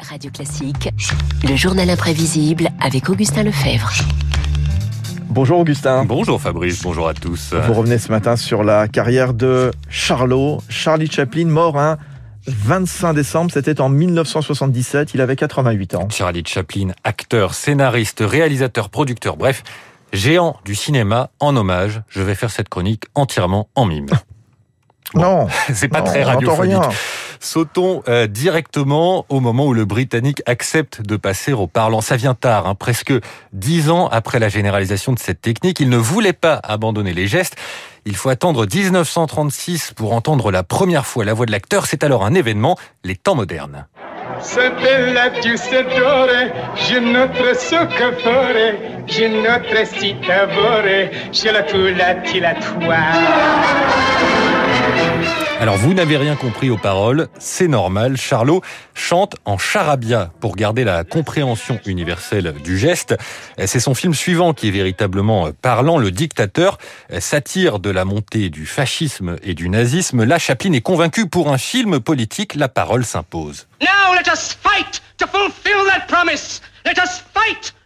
Radio Classique, le journal imprévisible avec Augustin Lefebvre. Bonjour Augustin. Bonjour Fabrice, bonjour à tous. Vous revenez ce matin sur la carrière de Charlot, Charlie Chaplin, mort un 25 décembre, c'était en 1977, il avait 88 ans. Charlie Chaplin, acteur, scénariste, réalisateur, producteur, bref, géant du cinéma, en hommage, je vais faire cette chronique entièrement en mime. non, c'est pas non, très radiophonique. Sautons euh, directement au moment où le Britannique accepte de passer au parlant. Ça vient tard, hein, presque dix ans après la généralisation de cette technique. Il ne voulait pas abandonner les gestes. Il faut attendre 1936 pour entendre la première fois la voix de l'acteur. C'est alors un événement, les temps modernes. La Alors vous n'avez rien compris aux paroles, c'est normal. Charlot chante en charabia pour garder la compréhension universelle du geste. C'est son film suivant qui est véritablement parlant, Le Dictateur, satire de la montée du fascisme et du nazisme. Là, Chaplin est convaincu pour un film politique, la parole s'impose. Now let us fight to fulfill that promise. Let us fight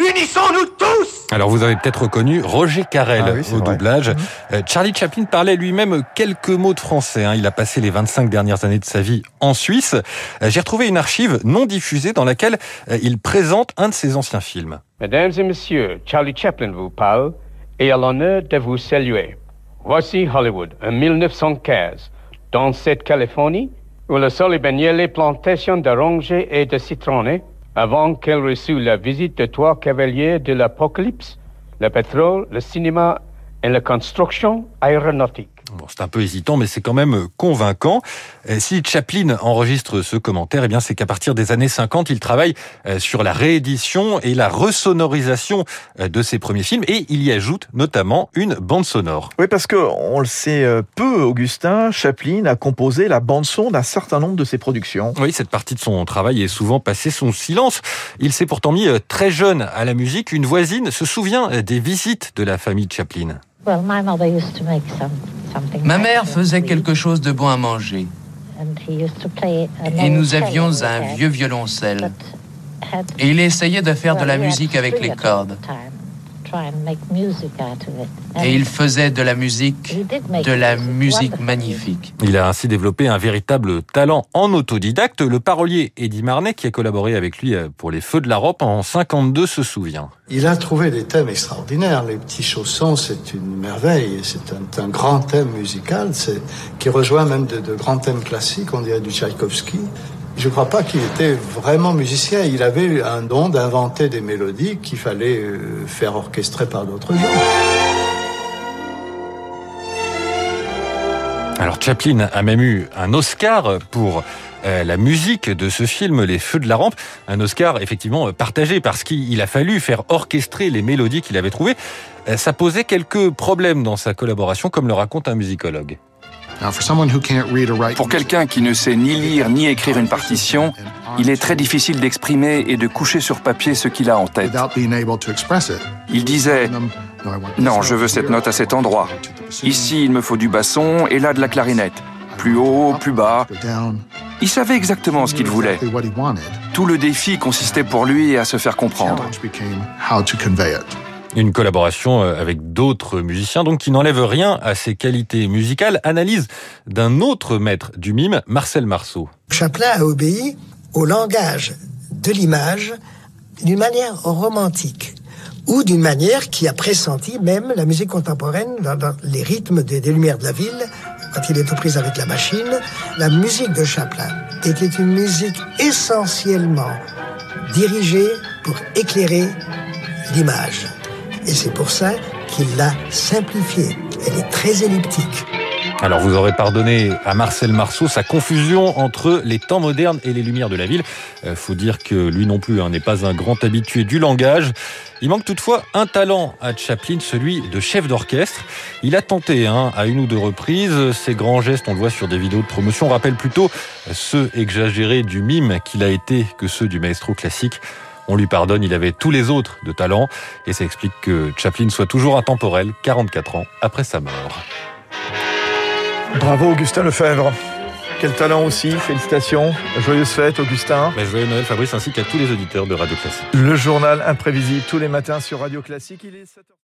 unissons-nous tous Alors vous avez peut-être reconnu Roger Carrel Ah oui, au vrai. doublage. Euh, Charlie Chaplin parlait lui-même quelques mots de français. hein. Il a passé les 25 dernières années de sa vie en Suisse. Euh, J'ai retrouvé une archive non diffusée dans laquelle euh, il présente un de ses anciens films. Mesdames et messieurs, Charlie Chaplin vous parle et a l'honneur de vous saluer. Voici Hollywood, en 1915, dans cette Californie, où le soleil baignait les plantations d'orangers et de citronnés, avant qu'elle reçût la visite de trois cavaliers de l'Apocalypse, le pétrole, le cinéma et la construction aéronautique. Bon, c'est un peu hésitant, mais c'est quand même euh, convaincant. Si Chaplin enregistre ce commentaire, eh bien, c'est qu'à partir des années 50, il travaille euh, sur la réédition et la resonorisation euh, de ses premiers films, et il y ajoute notamment une bande sonore. Oui, parce que on le sait peu, Augustin, Chaplin a composé la bande-son d'un certain nombre de ses productions. Oui, cette partie de son travail est souvent passée son silence. Il s'est pourtant mis très jeune à la musique. Une voisine se souvient des visites de la famille Chaplin. Ma mère faisait quelque chose de bon à manger et nous avions un vieux violoncelle. Et il essayait de faire de la musique avec les cordes. Et il faisait de la musique, de la musique magnifique. Il a ainsi développé un véritable talent en autodidacte. Le parolier Eddie Marnet, qui a collaboré avec lui euh, pour Les Feux de l'Europe en 52, se souvient. Il a trouvé des thèmes extraordinaires. Les petits chaussons, c'est une merveille. C'est un, un grand thème musical qui rejoint même de, de grands thèmes classiques, on dirait du Tchaïkovski. Je ne crois pas qu'il était vraiment musicien. Il avait un don d'inventer des mélodies qu'il fallait euh, faire orchestrer par d'autres gens. Alors Chaplin a même eu un Oscar pour euh, la musique de ce film Les Feux de la Rampe, un Oscar effectivement partagé parce qu'il a fallu faire orchestrer les mélodies qu'il avait trouvées. Euh, Ça posait quelques problèmes dans sa collaboration, comme le raconte un musicologue. Pour quelqu'un qui ne sait ni lire ni écrire une partition, il est très difficile d'exprimer et de coucher sur papier ce qu'il a en tête. Il disait Non, je veux cette note à cet endroit. Ici, il me faut du basson et là de la clarinette. Plus haut, plus bas. Il savait exactement ce qu'il voulait. Tout le défi consistait pour lui à se faire comprendre. Une collaboration euh, avec d'autres musiciens, donc qui n'enlève rien à ses qualités musicales. Analyse d'un autre maître du mime, Marcel Marceau. Chaplin a obéi au langage de l'image d'une manière romantique ou d'une manière qui a pressenti même la musique contemporaine dans, les rythmes des, des Lumières de la ville, quand il est aux prises avec la machine. La musique de Chaplin était une musique essentiellement dirigée pour éclairer l'image. Et c'est pour ça qu'il l'a simplifiée. Elle est très elliptique. Alors vous aurez pardonné à Marcel Marceau sa confusion entre les temps modernes et les lumières de la ville. Euh, faut dire que lui non plus hein, n'est pas un grand habitué du langage. Il manque toutefois un talent à Chaplin, celui de chef d'orchestre. Il a tenté hein, à une ou deux reprises. Ses grands gestes, on le voit sur des vidéos de promotion, rappellent plutôt ceux exagérés du mime qu'il a été que ceux du maestro classique. On lui pardonne, il avait tous les autres de talent et ça explique que Chaplin soit toujours intemporel 44 ans après sa mort. Bravo Augustin Lefebvre. Quel talent aussi, félicitations. Joyeuse fête Augustin. Mais joyeux Noël Fabrice ainsi qu'à tous les auditeurs de Radio Classique. Le journal imprévisible tous les matins sur Radio Classique. Il est 7h...